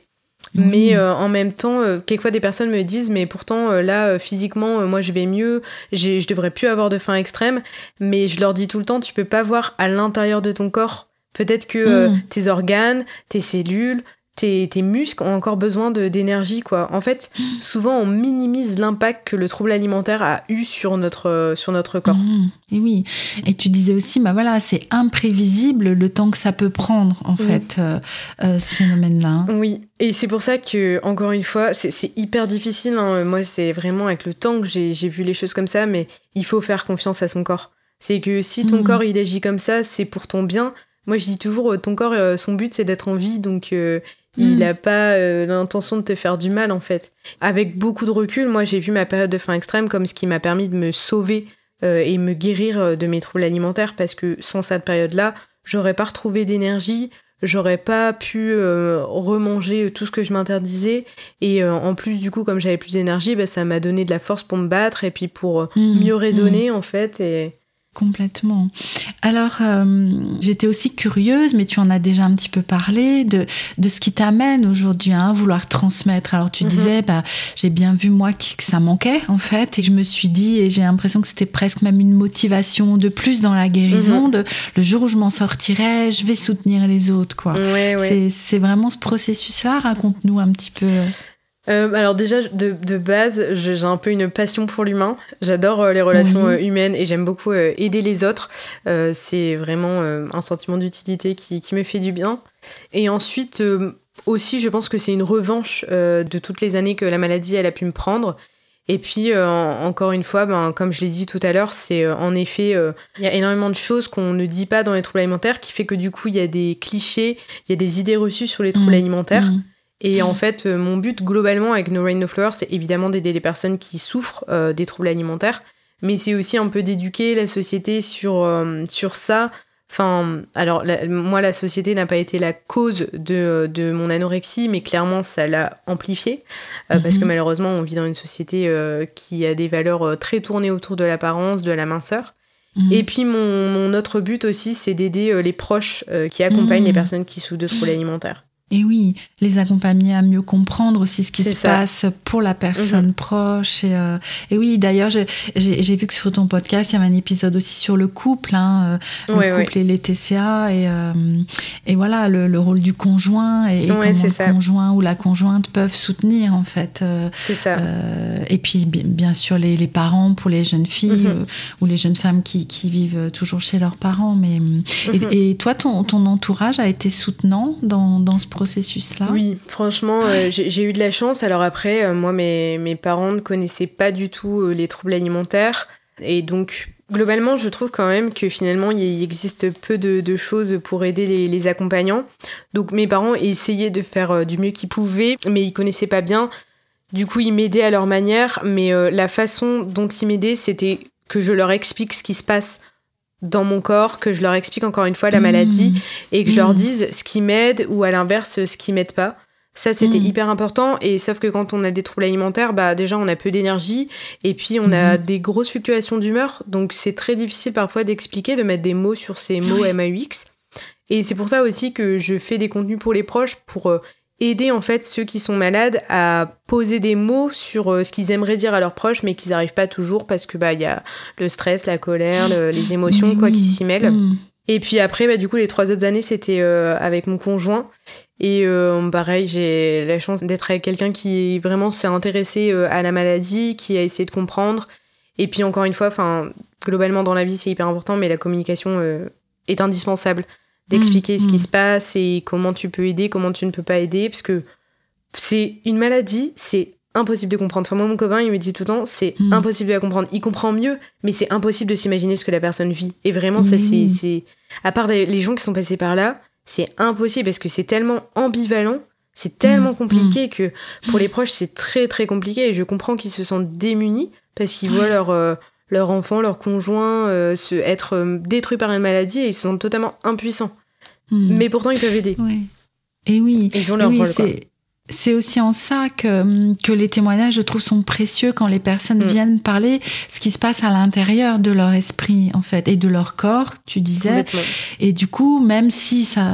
Oui. Mais euh, en même temps, euh, quelquefois des personnes me disent, mais pourtant euh, là, euh, physiquement, euh, moi je vais mieux, j'ai- je devrais plus avoir de faim extrême. Mais je leur dis tout le temps, tu peux pas voir à l'intérieur de ton corps. Peut-être que euh, Mm. tes organes, tes cellules, tes, tes muscles ont encore besoin d'énergie, quoi. En fait, souvent on minimise l'impact que le trouble alimentaire a eu sur notre, euh, sur notre corps. Mhm. Et oui. Et tu disais aussi, bah voilà, c'est imprévisible le temps que ça peut prendre, en Oui. fait, euh, euh, ce phénomène-là. hein. Oui, et c'est pour ça que, encore une fois, c'est hyper difficile. hein. Moi, c'est vraiment avec le temps que j'ai vu les choses comme ça, mais il faut faire confiance à son corps. C'est que si ton Mhm. corps il agit comme ça, c'est pour ton bien. Moi, je dis toujours, ton corps, son but, c'est d'être en vie, donc euh, il n'a pas euh, l'intention de te faire du mal, en fait. Avec beaucoup de recul, moi, j'ai vu ma période de faim extrême comme ce qui m'a permis de me sauver euh, et me guérir euh, de mes troubles alimentaires, parce que sans cette période-là, j'aurais pas retrouvé d'énergie, j'aurais pas pu euh, remanger tout ce que je m'interdisais et en plus du coup comme j'avais plus d'énergie bah, ça m'a donné de la force pour me battre et puis pour Mhm. mieux raisonner en fait et Complètement. Alors, euh, j'étais aussi curieuse, mais tu en as déjà un petit peu parlé, de, de ce qui t'amène aujourd'hui à vouloir transmettre. Alors, tu Mhm. disais, bah, j'ai bien vu, moi, que que ça manquait, en fait, et je me suis dit, et j'ai l'impression que c'était presque même une motivation de plus dans la guérison, Mhm. de le jour où je m'en sortirai, je vais soutenir les autres, quoi. ouais ouais C'est- C'est vraiment ce processus-là, raconte-nous un petit peu. Euh, alors déjà de, de base j'ai un peu une passion pour l'humain j'adore euh, les relations euh, humaines et j'aime beaucoup aider les autres c'est vraiment un sentiment d'utilité qui, qui me fait du bien et ensuite aussi je pense que c'est une revanche de toutes les années que la maladie elle a pu me prendre et puis, euh, en- encore une fois, ben, comme je l'ai dit tout à l'heure, c'est euh, en effet, euh, il y a énormément de choses qu'on ne dit pas dans les troubles alimentaires qui fait que du coup, il y a des clichés, il y a des idées reçues sur les troubles Mm. alimentaires. Mm. Et en fait, euh, mon but globalement avec No Rain No Flower, c'est évidemment d'aider les personnes qui souffrent euh, des troubles alimentaires, mais c'est aussi un peu d'éduquer la société sur, euh, sur ça Enfin, alors moi, la société n'a pas été la cause de, de mon anorexie, mais clairement, ça l'a amplifié. Euh, parce que mhm. malheureusement, on vit dans une société qui a des valeurs très tournées autour de l'apparence, de la minceur. Mhm. Et puis, mon, mon, autre but aussi, c'est d'aider les proches qui accompagnent les mhm. personnes qui souffrent de troubles alimentaires. Et oui, les accompagner à mieux comprendre aussi ce qui se passe pour la personne mhm. proche. Et, euh, et oui, d'ailleurs, j'ai vu que sur ton podcast, il y avait un épisode aussi sur le couple, hein, euh, le couple et les TCA, et, euh, et voilà, le, rôle du conjoint et, comment le conjoint ou la conjointe peuvent soutenir, en fait. c'est ça. et puis, bien sûr, les, les, parents pour les jeunes filles mhm. ou les jeunes femmes qui, qui, vivent toujours chez leurs parents. Mais, et, mhm. toi, ton, ton entourage a été soutenant dans, dans ce processus-là? Oui, franchement, euh, j'ai eu de la chance. Alors après, euh, moi, mes, mes, parents ne connaissaient pas du tout euh, les troubles alimentaires. Et donc, globalement, je trouve quand même que finalement, il existe peu de, choses pour aider les, accompagnants. Donc, mes parents essayaient de faire du mieux qu'ils pouvaient, mais ils connaissaient pas bien. Du coup, ils m'aidaient à leur manière, mais la façon dont ils m'aidaient, c'était que je leur explique ce qui se passe dans mon corps, que je leur explique encore une fois la maladie mmh. et que je leur mmh. dise ce qui m'aide ou à l'inverse ce qui m'aide pas. Ça, c'était mmh. hyper important. Et sauf que quand on a des troubles alimentaires, bah, déjà, on a peu d'énergie et puis on a des grosses fluctuations d'humeur. Donc, c'est très difficile parfois d'expliquer, de mettre des mots sur ces mots MAUX. Et c'est pour ça aussi que je fais des contenus pour les proches pour euh, aider en fait ceux qui sont malades à poser des mots sur euh, ce qu'ils aimeraient dire à leurs proches mais qu'ils n'arrivent pas toujours parce que bah il y a le stress, la colère, les [GASPS] émotions quoi qui s'y mêlent. Mm. Et puis après bah du coup les trois autres années c'était euh, avec mon conjoint et euh, pareil j'ai la chance d'être avec quelqu'un qui vraiment s'est intéressé à la maladie, qui a essayé de comprendre et puis encore une fois enfin globalement dans la vie c'est hyper important mais la communication est indispensable d'expliquer ce qui mm, se passe et comment tu peux aider, comment tu ne peux pas aider, parce que c'est une maladie, c'est impossible de comprendre. Enfin, moi, mon copain, il me dit tout le temps, c'est mm. impossible de la comprendre. Il comprend mieux, mais c'est impossible de s'imaginer ce que la personne vit. Et vraiment, ça, c'est, À part les, gens qui sont passés par là, c'est impossible parce que c'est tellement ambivalent, c'est tellement mm, compliqué que pour les proches, c'est très, très compliqué. Et je comprends qu'ils se sentent démunis parce qu'ils voient leur. Euh, leur enfant, leur conjoint euh, se, être euh, détruit par une maladie et ils se sentent totalement impuissants. Hmm. Mais pourtant, ils peuvent aider. Et oui. ils ont leur rôle c'est aussi en ça que, que les témoignages, je trouve, sont précieux quand les personnes mm. viennent parler ce qui se passe à l'intérieur de leur esprit, en fait, et de leur corps, tu disais. Et du coup, même si ça.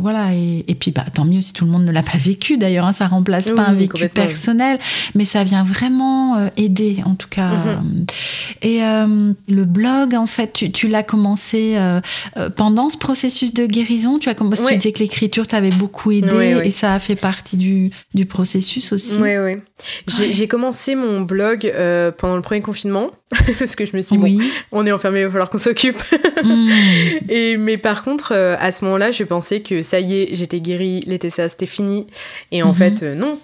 Voilà, et, et, puis bah, tant mieux si tout le monde ne l'a pas vécu, d'ailleurs, hein, ça remplace pas un vécu personnel, mais ça vient vraiment euh, aider, en tout cas. Mm-hmm. Et euh, le blog, en fait, tu, tu l'as commencé euh, pendant ce processus de guérison. Tu as commencé, tu disais que l'écriture t'avait beaucoup aidé, et ça a fait partie du du processus aussi. Oui, oui. J'ai commencé mon blog euh, pendant le premier confinement [LAUGHS] parce que je me suis dit, bon, on est enfermé, il va falloir qu'on s'occupe. Hmm. [LAUGHS] Et mais par contre, euh, à ce moment-là, je pensais que ça y est, j'étais guérie, les TCA c'était fini. Et en mhm. fait, euh, non.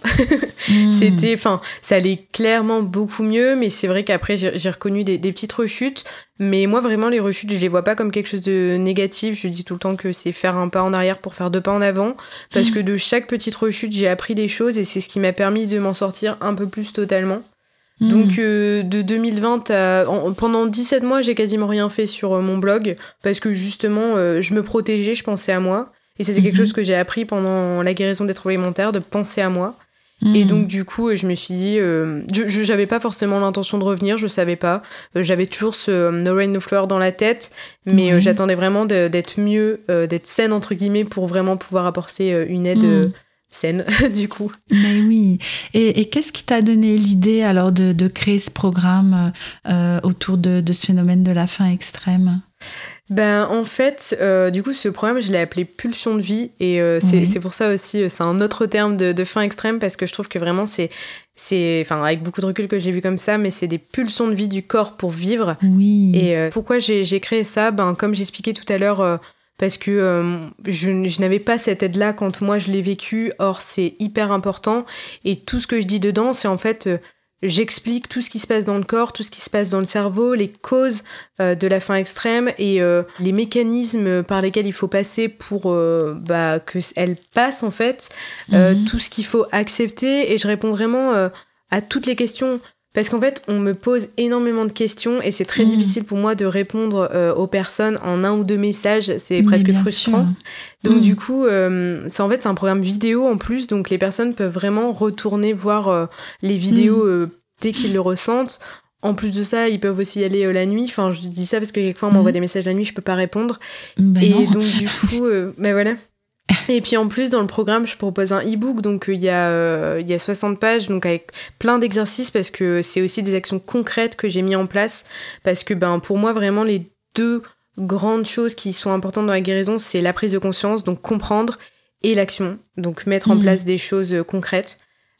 Hmm. [LAUGHS] C'était, enfin, ça allait clairement beaucoup mieux, mais c'est vrai qu'après j'ai reconnu des, des, petites rechutes. Mais moi, vraiment, les rechutes, je les vois pas comme quelque chose de négatif. Je dis tout le temps que c'est faire un pas en arrière pour faire deux pas en avant. Parce que de chaque petite rechute, j'ai appris des choses et c'est ce qui m'a permis de m'en sortir un peu plus totalement. Hmm. Donc euh, de 2020 à, pendant 17 mois, j'ai quasiment rien fait sur euh, mon blog parce que justement, euh, je me protégeais, je pensais à moi. Et c'est quelque hmm. chose que j'ai appris pendant la guérison des troubles alimentaires, de penser à moi. Et hmm. donc du coup, je me suis dit, je j'avais pas forcément l'intention de revenir, je savais pas. j'avais toujours ce No Rain No Flower dans la tête, mais j'attendais vraiment d'être mieux, d'être saine entre guillemets pour vraiment pouvoir apporter une aide scène, [LAUGHS] du coup. Mais oui. Et, qu'est-ce qui t'a donné l'idée alors de, créer ce programme euh, autour de, ce phénomène de la faim extrême? Ben en fait, euh, du coup, ce programme, je l'ai appelé pulsion de vie et euh, c'est pour ça aussi, c'est un autre terme de, faim extrême parce que je trouve que vraiment c'est c'est enfin avec beaucoup de recul que j'ai vu comme ça, mais c'est des pulsions de vie du corps pour vivre. Oui. Et pourquoi j'ai créé ça? Ben comme j'expliquais tout à l'heure parce que euh, je, n'avais pas cette aide-là quand moi je l'ai vécu. Or, c'est hyper important. Et tout ce que je dis dedans, c'est en fait, euh, j'explique tout ce qui se passe dans le corps, tout ce qui se passe dans le cerveau, les causes euh, de la faim extrême et les mécanismes par lesquels il faut passer pour bah, qu'elle passe en fait. Mhm. tout ce qu'il faut accepter. Et je réponds vraiment à toutes les questions parce qu'en fait, on me pose énormément de questions et c'est très Mm. difficile pour moi de répondre euh, aux personnes en un ou deux messages. C'est presque frustrant. sûr. Donc Mm. du coup, euh, c'est en fait c'est un programme vidéo en plus, donc les personnes peuvent vraiment retourner voir euh, les vidéos Mm. dès qu'ils le ressentent. En plus de ça, ils peuvent aussi y aller euh, la nuit. Enfin, je dis ça parce que quelquefois on m'envoie Mm. des messages la nuit, je peux pas répondre. Ben et non. donc du coup, euh, ben voilà. [LAUGHS] Et puis en plus dans le programme, je propose un e-book, donc euh, il y a euh, il y a 60 pages, donc avec plein d'exercices parce que c'est aussi des actions concrètes que j'ai mis en place parce que ben pour moi vraiment les deux grandes choses qui sont importantes dans la guérison, c'est la prise de conscience, donc comprendre et l'action, donc mettre en Mhm. place des choses euh, concrètes.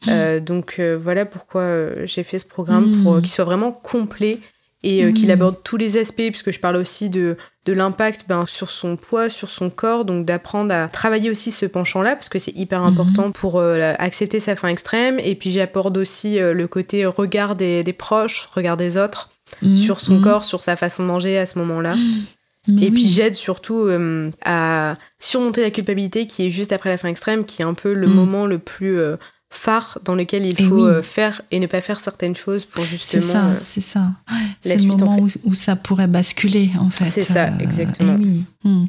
Euh, donc euh, voilà pourquoi euh, j'ai fait ce programme pour Mhm. qu'il soit vraiment complet et euh, qu'il Mhm. aborde tous les aspects puisque je parle aussi de, de l'impact ben, sur son poids, sur son corps, donc d'apprendre à travailler aussi ce penchant-là parce que c'est hyper Mhm. important pour euh, accepter sa faim extrême et puis j'apporte aussi euh, le côté regard des, des proches, regard des autres Mm. sur son corps, sur sa façon de manger à ce moment-là. [GASPS] Mais Et puis j'aide surtout euh, à surmonter la culpabilité qui est juste après la faim extrême, qui est un peu le moment le plus euh, phare dans lequel il Et faut oui. euh, faire et ne pas faire certaines choses pour C'est justement. ça, euh, c'est ça. Ouais, la C'est le en moment où, où ça pourrait basculer, en fait. C'est ça, exactement. et oui. Hmm.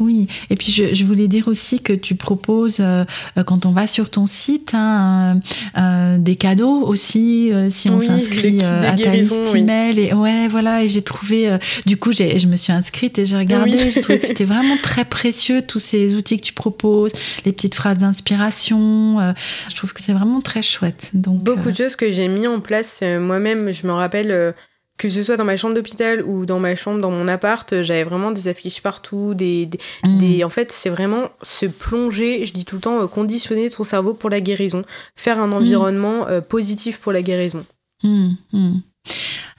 oui. Et puis, je, je voulais dire aussi que tu proposes, euh, euh, quand on va sur ton site, hein, euh, euh, des cadeaux aussi, euh, si on Oui, s'inscrit euh, à ta liste oui. email. Et ouais, voilà. Et j'ai trouvé, euh, du coup, j'ai, je me suis inscrite et j'ai regardé. Oui. Trouvé que [LAUGHS] c'était vraiment très précieux, tous ces outils que tu proposes, les petites phrases d'inspiration. euh, je trouve que c'est vraiment très chouette. Donc, Beaucoup euh, de choses que j'ai mis en place euh, moi-même. Je me rappelle euh, que ce soit dans ma chambre d'hôpital ou dans ma chambre, dans mon appart, j'avais vraiment des affiches partout. Des, des- hmm. des- En fait, c'est vraiment se plonger, je dis tout le temps, conditionner son cerveau pour la guérison. Faire un environnement euh, positif pour la guérison. Hmm.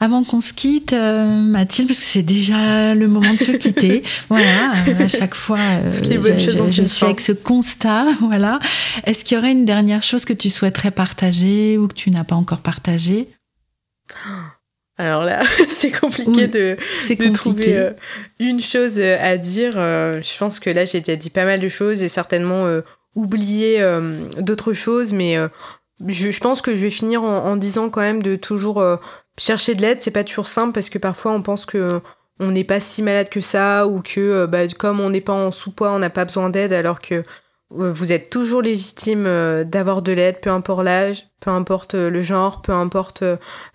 Avant qu'on se quitte, euh, Mathilde, parce que c'est déjà le moment de se quitter. [LAUGHS] voilà, à chaque fois, euh, je, je- suis avec ce constat. [LAUGHS] Voilà. Est-ce qu'il y aurait une dernière chose que tu souhaiterais partager ou que tu n'as pas encore partagé [GASPS] Alors là, [LAUGHS] c'est compliqué Oui, de, compliqué. trouver euh, une chose à dire. Euh, je pense que là, j'ai déjà dit pas mal de choses. J'ai certainement euh, oublié d'autres choses, mais je, pense que je vais finir en, disant quand même de toujours euh, chercher de l'aide. C'est pas toujours simple parce que parfois on pense que euh, on n'est pas si malade que ça ou que euh, bah, comme on n'est pas en sous-poids, on n'a pas besoin d'aide alors que vous êtes toujours légitime d'avoir de l'aide, peu importe l'âge, peu importe le genre, peu importe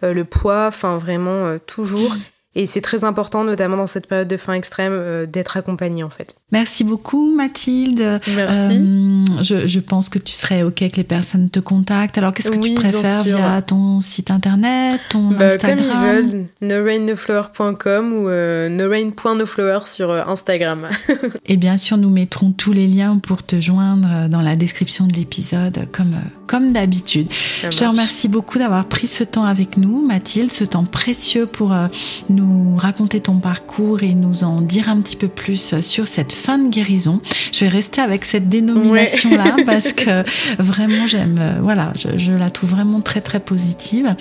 le poids, enfin vraiment toujours. Et c'est très important, notamment dans cette période de faim extrême, d'être accompagné en fait. Merci beaucoup, Mathilde. Merci. Euh, je, je pense que tu serais OK que les personnes te contactent. Alors, qu'est-ce que Oui, tu préfères via ton site internet, ton Bah, comme Instagram ils veulent, norainNoFlower.com ou euh, norain.noflower sur euh, Instagram. [LAUGHS] Et bien sûr, nous mettrons tous les liens pour te joindre dans la description de l'épisode, comme, euh, comme d'habitude. Je te remercie beaucoup d'avoir pris ce temps avec nous, Mathilde, ce temps précieux pour euh, nous raconter ton parcours et nous en dire un petit peu plus sur cette fin de guérison. Je vais rester avec cette dénomination-là parce que vraiment, j'aime, euh, voilà, je, je la trouve vraiment très, très positive.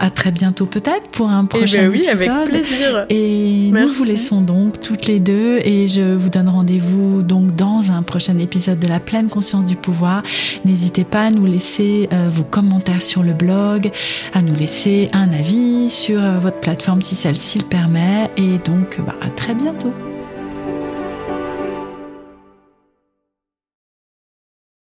À très bientôt peut-être pour un Eh prochain ben oui, épisode. avec plaisir. Et nous vous laissons donc toutes les deux et je vous donne rendez-vous donc dans un prochain épisode de la pleine conscience du pouvoir. N'hésitez pas à nous laisser euh, vos commentaires sur le blog, à nous laisser un avis sur euh, votre plateforme si celle-ci le permet et donc bah, à très bientôt.